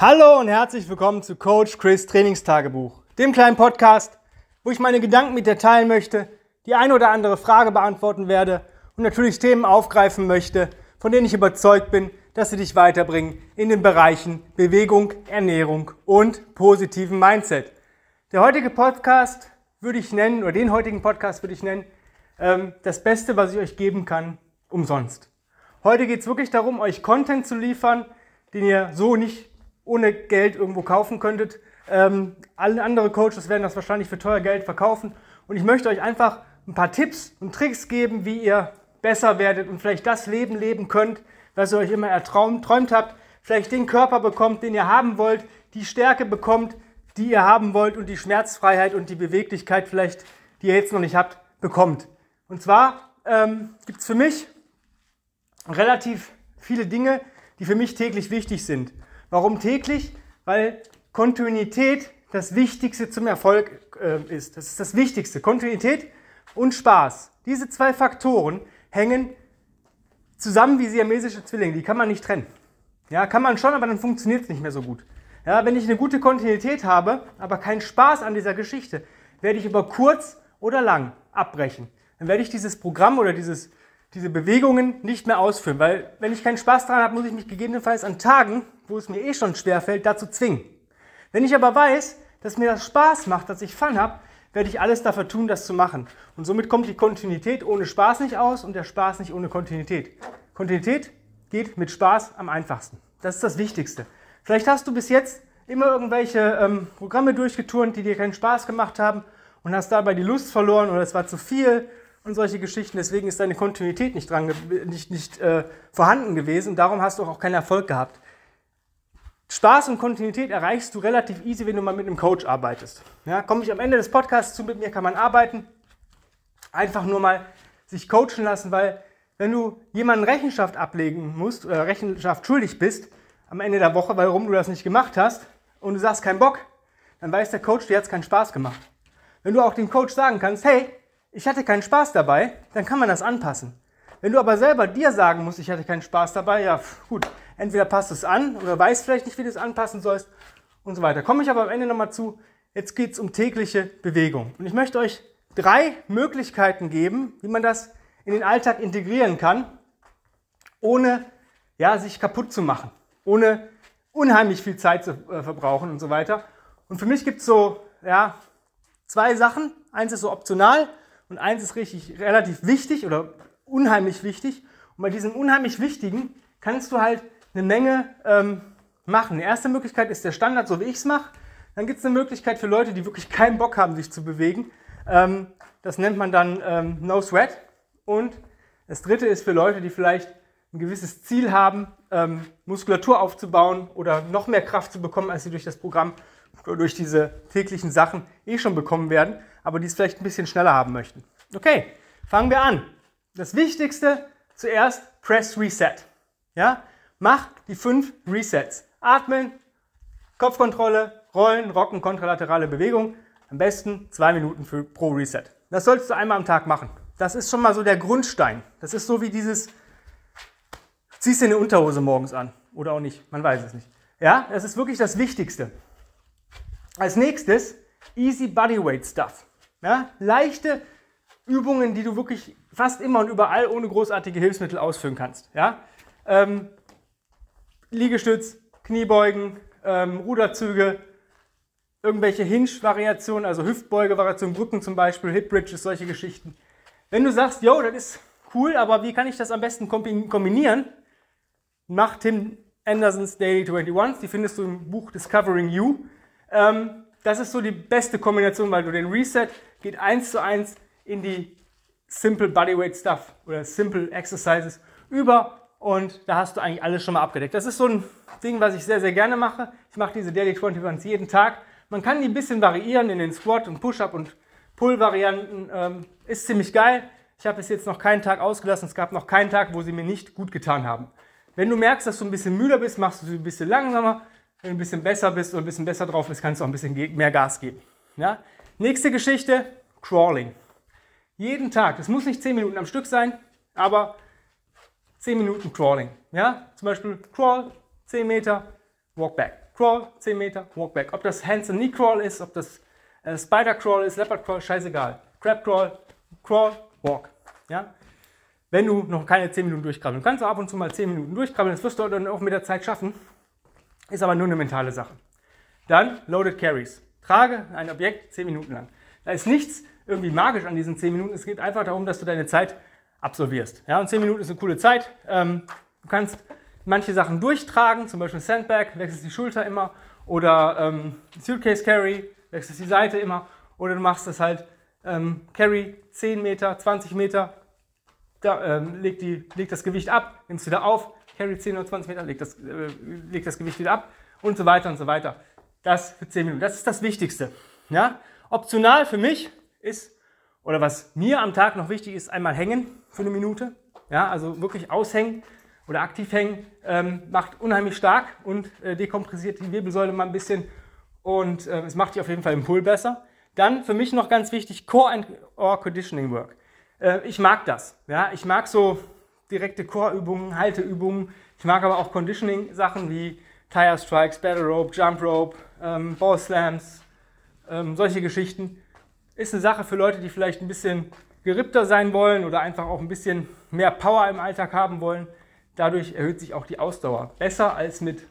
Hallo und herzlich willkommen zu Coach Chris Trainingstagebuch, dem kleinen Podcast, wo ich meine Gedanken mit dir teilen möchte, die eine oder andere Frage beantworten werde und natürlich Themen aufgreifen möchte, von denen ich überzeugt bin, dass sie dich weiterbringen in den Bereichen Bewegung, Ernährung und positiven Mindset. Der heutige Podcast würde ich nennen, oder den heutigen Podcast würde ich nennen, ähm, das Beste, was ich euch geben kann, umsonst. Heute geht es wirklich darum, euch Content zu liefern, den ihr so nicht ohne Geld irgendwo kaufen könntet. Ähm, alle andere Coaches werden das wahrscheinlich für teuer Geld verkaufen. Und ich möchte euch einfach ein paar Tipps und Tricks geben, wie ihr besser werdet und vielleicht das Leben leben könnt, was ihr euch immer erträumt habt. Vielleicht den Körper bekommt, den ihr haben wollt, die Stärke bekommt, die ihr haben wollt und die Schmerzfreiheit und die Beweglichkeit vielleicht, die ihr jetzt noch nicht habt, bekommt. Und zwar ähm, gibt es für mich relativ viele Dinge, die für mich täglich wichtig sind. Warum täglich? Weil Kontinuität das Wichtigste zum Erfolg äh, ist. Das ist das Wichtigste. Kontinuität und Spaß. Diese zwei Faktoren hängen zusammen wie siamesische Zwillinge. Die kann man nicht trennen. Ja, kann man schon, aber dann funktioniert es nicht mehr so gut. Ja, wenn ich eine gute Kontinuität habe, aber keinen Spaß an dieser Geschichte, werde ich über kurz oder lang abbrechen. Dann werde ich dieses Programm oder dieses diese Bewegungen nicht mehr ausführen. Weil wenn ich keinen Spaß daran habe, muss ich mich gegebenenfalls an Tagen, wo es mir eh schon schwer fällt, dazu zwingen. Wenn ich aber weiß, dass mir das Spaß macht, dass ich Fun habe, werde ich alles dafür tun, das zu machen. Und somit kommt die Kontinuität ohne Spaß nicht aus und der Spaß nicht ohne Kontinuität. Kontinuität geht mit Spaß am einfachsten. Das ist das Wichtigste. Vielleicht hast du bis jetzt immer irgendwelche ähm, Programme durchgeturnt, die dir keinen Spaß gemacht haben und hast dabei die Lust verloren oder es war zu viel und solche Geschichten. Deswegen ist deine Kontinuität nicht, dran, nicht, nicht äh, vorhanden gewesen. Darum hast du auch keinen Erfolg gehabt. Spaß und Kontinuität erreichst du relativ easy, wenn du mal mit einem Coach arbeitest. Ja, komme ich am Ende des Podcasts zu, mit mir kann man arbeiten. Einfach nur mal sich coachen lassen, weil wenn du jemanden Rechenschaft ablegen musst oder Rechenschaft schuldig bist am Ende der Woche, warum du das nicht gemacht hast und du sagst keinen Bock, dann weiß der Coach, dir hat es keinen Spaß gemacht. Wenn du auch dem Coach sagen kannst, hey, ich hatte keinen Spaß dabei, dann kann man das anpassen. Wenn du aber selber dir sagen musst, ich hatte keinen Spaß dabei, ja gut, entweder passt es an oder weißt vielleicht nicht, wie du es anpassen sollst und so weiter. Komme ich aber am Ende nochmal zu, jetzt geht es um tägliche Bewegung. Und ich möchte euch drei Möglichkeiten geben, wie man das in den Alltag integrieren kann, ohne ja, sich kaputt zu machen, ohne unheimlich viel Zeit zu äh, verbrauchen und so weiter. Und für mich gibt es so ja, zwei Sachen. Eins ist so optional und eins ist richtig relativ wichtig oder unheimlich wichtig. Und bei diesem unheimlich wichtigen kannst du halt eine Menge ähm, machen. Die erste Möglichkeit ist der Standard, so wie ich es mache. Dann gibt es eine Möglichkeit für Leute, die wirklich keinen Bock haben, sich zu bewegen. Ähm, das nennt man dann ähm, No Sweat. Und das dritte ist für Leute, die vielleicht ein gewisses Ziel haben, ähm, Muskulatur aufzubauen oder noch mehr Kraft zu bekommen, als sie durch das Programm durch diese täglichen Sachen eh schon bekommen werden aber die es vielleicht ein bisschen schneller haben möchten. Okay, fangen wir an. Das Wichtigste zuerst, Press Reset. Ja? Mach die fünf Resets. Atmen, Kopfkontrolle, Rollen, Rocken, kontralaterale Bewegung. Am besten zwei Minuten für, pro Reset. Das solltest du einmal am Tag machen. Das ist schon mal so der Grundstein. Das ist so wie dieses, ziehst dir eine Unterhose morgens an. Oder auch nicht, man weiß es nicht. Ja, das ist wirklich das Wichtigste. Als nächstes, Easy Bodyweight Stuff. Ja? Leichte Übungen, die du wirklich fast immer und überall ohne großartige Hilfsmittel ausführen kannst. Ja? Ähm, Liegestütz, Kniebeugen, ähm, Ruderzüge, irgendwelche Hinge-Variationen, also Hüftbeuge-Variationen, Brücken zum Beispiel, Hip Bridges, solche Geschichten. Wenn du sagst, yo, das ist cool, aber wie kann ich das am besten kombinieren? Mach Tim Andersons Daily 21, die findest du im Buch Discovering You. Ähm, das ist so die beste Kombination, weil du den Reset geht eins zu eins in die Simple Bodyweight Stuff oder Simple Exercises über und da hast du eigentlich alles schon mal abgedeckt. Das ist so ein Ding, was ich sehr, sehr gerne mache. Ich mache diese Daily 21 jeden Tag. Man kann die ein bisschen variieren in den Squat und Push-Up und Pull-Varianten. Ähm, ist ziemlich geil. Ich habe bis jetzt noch keinen Tag ausgelassen. Es gab noch keinen Tag, wo sie mir nicht gut getan haben. Wenn du merkst, dass du ein bisschen müder bist, machst du sie ein bisschen langsamer. Wenn du ein bisschen besser bist und ein bisschen besser drauf bist, kannst du auch ein bisschen mehr Gas geben. Ja? Nächste Geschichte, Crawling. Jeden Tag, das muss nicht 10 Minuten am Stück sein, aber 10 Minuten Crawling. Ja? Zum Beispiel Crawl, 10 Meter, Walk back. Crawl 10 Meter, Walk back. Ob das Hands and Knee Crawl ist, ob das äh, Spider Crawl ist, Leopard Crawl, scheißegal. Crab Crawl, Crawl, Walk. Ja? Wenn du noch keine 10 Minuten durchkrabbeln kannst, du ab und zu mal 10 Minuten durchkrabbeln, das wirst du dann auch mit der Zeit schaffen. Ist aber nur eine mentale Sache. Dann Loaded Carries. Trage ein Objekt 10 Minuten lang. Da ist nichts irgendwie magisch an diesen 10 Minuten. Es geht einfach darum, dass du deine Zeit absolvierst. Ja, und 10 Minuten ist eine coole Zeit. Ähm, du kannst manche Sachen durchtragen, zum Beispiel Sandbag, wechselst die Schulter immer. Oder ähm, Suitcase Carry, wechselst die Seite immer. Oder du machst das halt ähm, Carry 10 Meter, 20 Meter, da, ähm, leg, die, leg das Gewicht ab, nimmst wieder auf, Carry 10 oder 20 Meter, leg das, äh, leg das Gewicht wieder ab und so weiter und so weiter. Das für 10 Minuten. Das ist das Wichtigste. Ja? Optional für mich ist, oder was mir am Tag noch wichtig ist, einmal hängen für eine Minute. Ja, also wirklich aushängen oder aktiv hängen ähm, macht unheimlich stark und äh, dekompressiert die Wirbelsäule mal ein bisschen und äh, es macht die auf jeden Fall im Pull besser. Dann für mich noch ganz wichtig Core and or Conditioning Work. Äh, ich mag das. Ja, ich mag so direkte Core-Übungen, Halteübungen. Ich mag aber auch Conditioning-Sachen wie Tire Strikes, Battle Rope, Jump Rope, ähm, Ball Slams, ähm, solche Geschichten. Ist eine Sache für Leute, die vielleicht ein bisschen gerippter sein wollen oder einfach auch ein bisschen mehr Power im Alltag haben wollen. Dadurch erhöht sich auch die Ausdauer. Besser als mit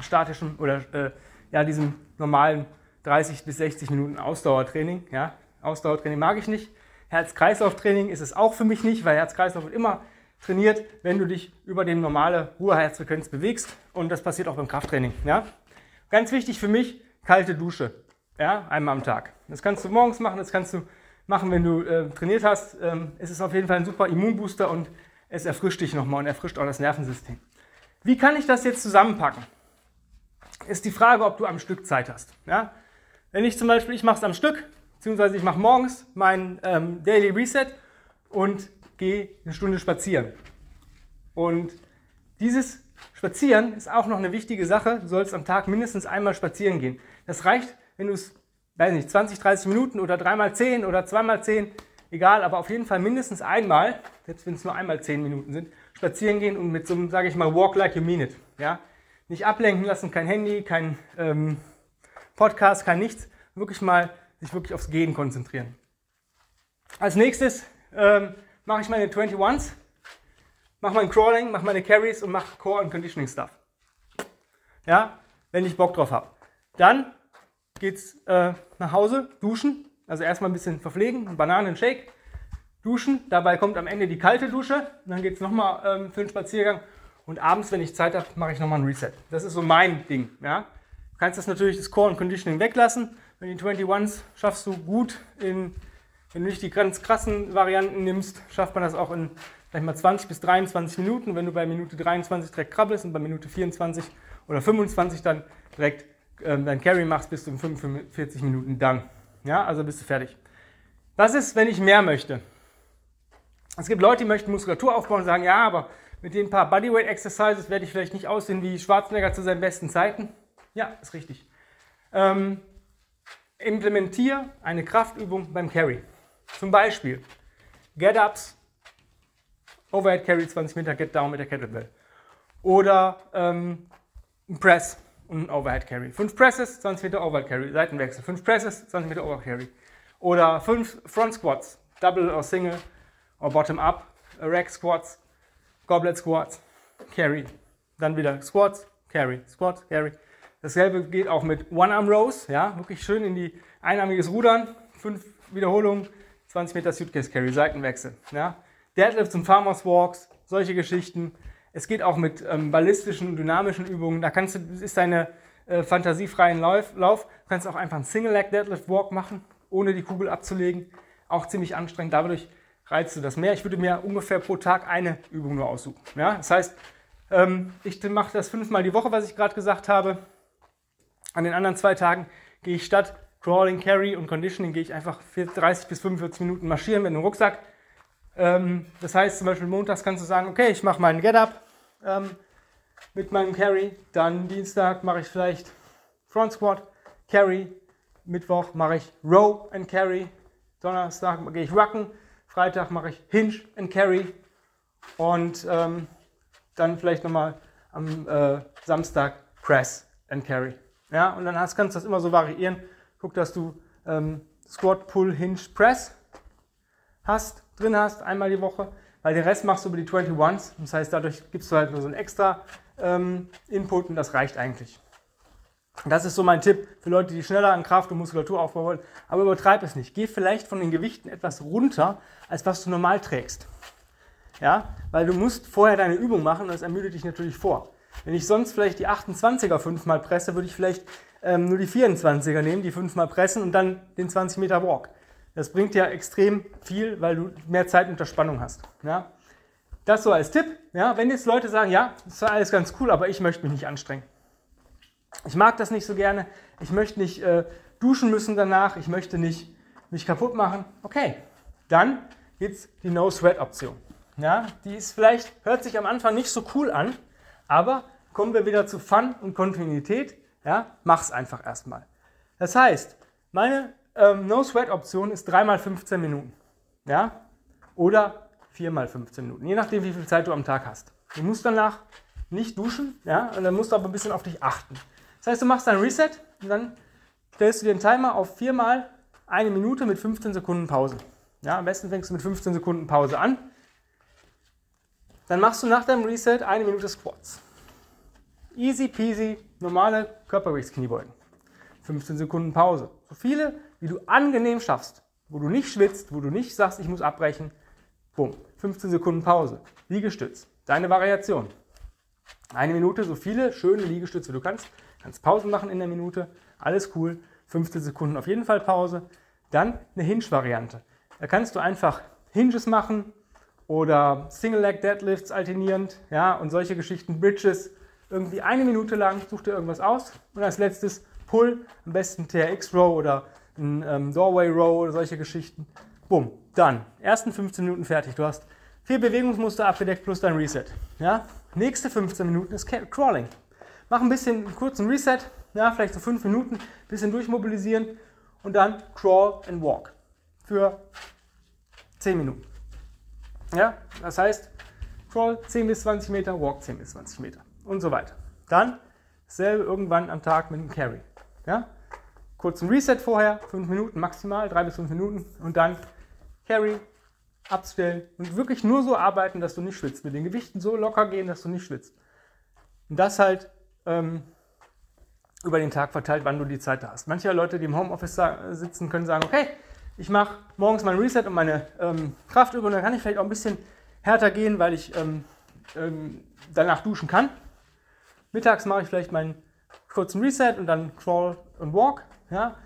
statischem oder äh, ja, diesem normalen 30 bis 60 Minuten Ausdauertraining. Ja. Ausdauertraining mag ich nicht. Herz-Kreislauf-Training ist es auch für mich nicht, weil Herz-Kreislauf wird immer trainiert, wenn du dich über die normale Ruheherzfrequenz bewegst. Und das passiert auch beim Krafttraining. Ja. Ganz wichtig für mich, kalte Dusche. Ja, einmal am Tag. Das kannst du morgens machen, das kannst du machen, wenn du äh, trainiert hast. Ähm, es ist auf jeden Fall ein super Immunbooster und es erfrischt dich nochmal und erfrischt auch das Nervensystem. Wie kann ich das jetzt zusammenpacken? Ist die Frage, ob du am Stück Zeit hast. Ja? Wenn ich zum Beispiel, ich mache es am Stück, beziehungsweise ich mache morgens mein ähm, Daily Reset und gehe eine Stunde spazieren. Und dieses Spazieren ist auch noch eine wichtige Sache. Du sollst am Tag mindestens einmal spazieren gehen. Das reicht, wenn du es weiß nicht, 20, 30 Minuten oder dreimal 10 oder zweimal 10, egal, aber auf jeden Fall mindestens einmal, selbst wenn es nur einmal 10 Minuten sind, spazieren gehen und mit so einem, sage ich mal, walk like you mean it. Ja? Nicht ablenken lassen, kein Handy, kein ähm, Podcast, kein nichts. Wirklich mal sich wirklich aufs Gehen konzentrieren. Als nächstes ähm, mache ich meine 21s, mache mein Crawling, mache meine Carries und mache Core und Conditioning Stuff. Ja, wenn ich Bock drauf habe. Dann geht's äh, nach Hause, duschen, also erstmal ein bisschen verpflegen, Bananen, Shake, duschen. Dabei kommt am Ende die kalte Dusche. Dann geht es nochmal ähm, für den Spaziergang. Und abends, wenn ich Zeit habe, mache ich nochmal ein Reset. Das ist so mein Ding. Ja? Du kannst das natürlich das Core und Conditioning weglassen. Wenn die 21s schaffst du gut in, wenn du nicht die ganz krassen Varianten nimmst, schafft man das auch in mal 20 bis 23 Minuten. Wenn du bei Minute 23 direkt krabbelst und bei Minute 24 oder 25 dann direkt ähm, dein Carry machst, bist du in 45 Minuten dann. Ja, also bist du fertig. Was ist, wenn ich mehr möchte? Es gibt Leute, die möchten Muskulatur aufbauen und sagen, ja, aber mit den paar Bodyweight Exercises werde ich vielleicht nicht aussehen wie Schwarzenegger zu seinen besten Zeiten. Ja, ist richtig. Ähm, implementiere eine Kraftübung beim Carry. Zum Beispiel Get-Ups, Overhead Carry 20 Meter, Get Down mit der Kettlebell. Oder ähm, Press und ein Overhead Carry. 5 Presses, 20 Meter Overhead Carry, Seitenwechsel. 5 Presses, 20 Meter Overhead Carry. Oder 5 Front Squats, Double oder Single oder Bottom Up, Rack Squats, Goblet Squats, Carry. Dann wieder Squats, Carry, Squat, Carry. Dasselbe geht auch mit One-Arm Rows, ja, wirklich schön in die einarmiges Rudern, 5 Wiederholungen, 20 Meter Suitcase Carry, Seitenwechsel, ja. Deadlifts und Farmers Walks, solche Geschichten. Es geht auch mit ähm, ballistischen und dynamischen Übungen. Da kannst du, ist deine äh, fantasiefreien Lauf, Lauf. Du kannst auch einfach einen Single Leg Deadlift Walk machen, ohne die Kugel abzulegen. Auch ziemlich anstrengend. Dadurch reizt du das mehr. Ich würde mir ungefähr pro Tag eine Übung nur aussuchen. Ja? Das heißt, ähm, ich mache das fünfmal die Woche, was ich gerade gesagt habe. An den anderen zwei Tagen gehe ich statt Crawling, Carry und Conditioning gehe ich einfach 30 bis 45 Minuten marschieren mit einem Rucksack. Ähm, das heißt zum Beispiel montags kannst du sagen, okay, ich mache meinen Get-Up, ähm, mit meinem Carry. Dann Dienstag mache ich vielleicht Front Squat, Carry. Mittwoch mache ich Row and Carry. Donnerstag gehe ich Rucken. Freitag mache ich Hinge and Carry. Und ähm, dann vielleicht nochmal am äh, Samstag Press and Carry. Ja, und dann hast, kannst du das immer so variieren. Guck, dass du ähm, Squat, Pull, Hinge, Press hast, drin hast, einmal die Woche, weil den Rest machst du über die 21s. Das heißt, dadurch gibst du halt nur so einen extra ähm, Input und das reicht eigentlich. Das ist so mein Tipp für Leute, die schneller an Kraft und Muskulatur aufbauen wollen. Aber übertreib es nicht. Geh vielleicht von den Gewichten etwas runter, als was du normal trägst. Ja, weil du musst vorher deine Übung machen und das ermüdet dich natürlich vor. Wenn ich sonst vielleicht die 28er fünfmal presse, würde ich vielleicht ähm, nur die 24er nehmen, die fünfmal pressen und dann den 20 Meter Walk. Das bringt ja extrem viel, weil du mehr Zeit unter Spannung hast. Ja? Das so als Tipp. Ja? Wenn jetzt Leute sagen, ja, das ist alles ganz cool, aber ich möchte mich nicht anstrengen. Ich mag das nicht so gerne. Ich möchte nicht äh, duschen müssen danach. Ich möchte nicht mich kaputt machen. Okay, dann gibt es die No-Sweat-Option. Ja, die ist vielleicht, hört sich am Anfang nicht so cool an, aber kommen wir wieder zu Fun und Kontinuität. Ja, mach's einfach erstmal. Das heißt, meine ähm, No-Sweat-Option ist 3 x 15 Minuten. Ja, oder 4 x 15 Minuten, je nachdem, wie viel Zeit du am Tag hast. Du musst danach nicht duschen, ja, und dann musst du aber ein bisschen auf dich achten. Das heißt, du machst ein Reset und dann stellst du den Timer auf viermal eine Minute mit 15 Sekunden Pause. Ja, am besten fängst du mit 15 Sekunden Pause an. Dann machst du nach deinem Reset eine Minute Squats. Easy peasy, normale Körpergewichtskniebeugen. 15 Sekunden Pause. So viele, wie du angenehm schaffst. Wo du nicht schwitzt, wo du nicht sagst, ich muss abbrechen. Bumm. 15 Sekunden Pause. Liegestütz. Deine Variation. Eine Minute, so viele schöne Liegestütze wie du kannst. Kannst Pausen machen in der Minute. Alles cool. 15 Sekunden auf jeden Fall Pause. Dann eine Hinge-Variante. Da kannst du einfach Hinges machen oder Single-Leg Deadlifts alternierend, ja, und solche Geschichten, Bridges, irgendwie eine Minute lang, such dir irgendwas aus und als letztes Pull, am besten TRX Row oder ein ähm, Doorway Row oder solche Geschichten. Bumm, dann, ersten 15 Minuten fertig. Du hast vier Bewegungsmuster abgedeckt plus dein Reset. Ja? Nächste 15 Minuten ist Crawling. Mach ein bisschen einen kurzen Reset, ja, vielleicht so 5 Minuten, bisschen durchmobilisieren und dann Crawl and Walk für 10 Minuten. Ja, das heißt, Crawl 10 bis 20 Meter, Walk 10 bis 20 Meter und so weiter. Dann dasselbe irgendwann am Tag mit dem Carry. Ja? Kurzen Reset vorher, 5 Minuten maximal, 3 bis 5 Minuten und dann Carry, abstellen und wirklich nur so arbeiten, dass du nicht schwitzt. Mit den Gewichten so locker gehen, dass du nicht schwitzt. Und das halt ähm, über den Tag verteilt, wann du die Zeit hast. Manche Leute, die im Homeoffice sitzen, können sagen, okay, ich mache morgens mein Reset und meine ähm, Kraftübung, dann kann ich vielleicht auch ein bisschen härter gehen, weil ich ähm, ähm, danach duschen kann. Mittags mache ich vielleicht meinen kurzen Reset und dann Crawl und Walk. Ja?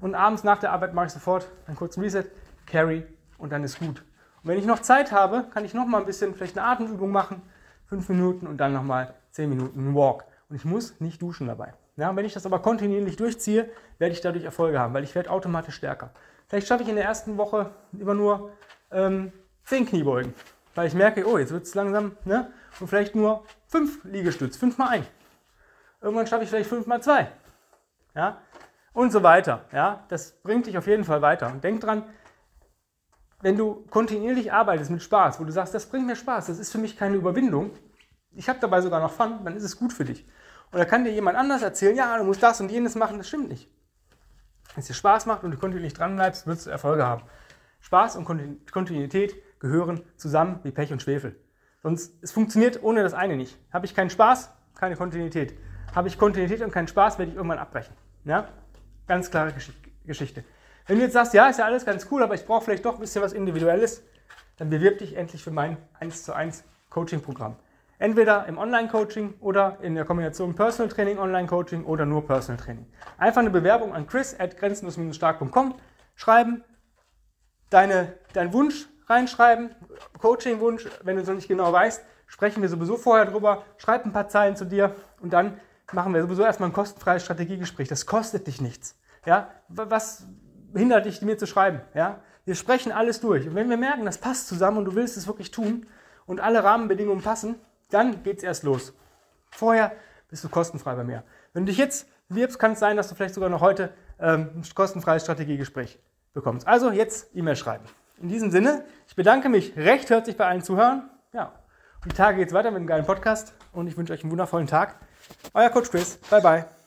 Und abends nach der Arbeit mache ich sofort einen kurzen Reset, Carry und dann ist gut. Und wenn ich noch Zeit habe, kann ich noch mal ein bisschen vielleicht eine Atemübung machen, fünf Minuten und dann noch mal zehn Minuten Walk. Und ich muss nicht duschen dabei. Ja, wenn ich das aber kontinuierlich durchziehe, werde ich dadurch Erfolge haben, weil ich werde automatisch stärker. Vielleicht schaffe ich in der ersten Woche immer nur ähm, 10 Kniebeugen, weil ich merke, oh, jetzt wird es langsam, ne? Und vielleicht nur 5 Liegestütz, 5 mal 1. Irgendwann schaffe ich vielleicht 5 mal 2. Ja? Und so weiter. Ja? Das bringt dich auf jeden Fall weiter. Und denk dran, wenn du kontinuierlich arbeitest mit Spaß, wo du sagst, das bringt mir Spaß, das ist für mich keine Überwindung, ich habe dabei sogar noch Fun, dann ist es gut für dich. Und da kann dir jemand anders erzählen, ja, du musst das und jenes machen, das stimmt nicht. Wenn es dir Spaß macht und du kontinuierlich dran bleibst, wirst du Erfolge haben. Spaß und Kontinuität gehören zusammen wie Pech und Schwefel. Sonst, es funktioniert ohne das eine nicht. Habe ich keinen Spaß, keine Kontinuität. Habe ich Kontinuität und keinen Spaß, werde ich irgendwann abbrechen. Ja? Ganz klare Geschichte. Wenn du jetzt sagst, ja, ist ja alles ganz cool, aber ich brauche vielleicht doch ein bisschen was Individuelles, dann bewirb dich endlich für mein 1 zu 1 Coaching-Programm. Entweder im Online-Coaching oder in der Kombination Personal Training, Online-Coaching oder nur Personal Training. Einfach eine Bewerbung an chris at grenzenlos-stark.com schreiben, deine, deinen Wunsch reinschreiben, Coaching-Wunsch, wenn du es noch nicht genau weißt, sprechen wir sowieso vorher drüber, schreib ein paar Zeilen zu dir und dann machen wir sowieso erstmal ein kostenfreies Strategiegespräch. Das kostet dich nichts. Ja? Was hindert dich, mir zu schreiben? Ja? Wir sprechen alles durch. Und wenn wir merken, das passt zusammen und du willst es wirklich tun und alle Rahmenbedingungen passen, dann geht es erst los. Vorher bist du kostenfrei bei mir. Wenn du dich jetzt wirbst, kann es sein, dass du vielleicht sogar noch heute ähm, ein kostenfreies Strategiegespräch bekommst. Also jetzt E-Mail schreiben. In diesem Sinne, ich bedanke mich recht herzlich bei allen Zuhörern. Ja, die Tage geht es weiter mit einem geilen Podcast und ich wünsche euch einen wundervollen Tag. Euer Coach Chris. Bye bye.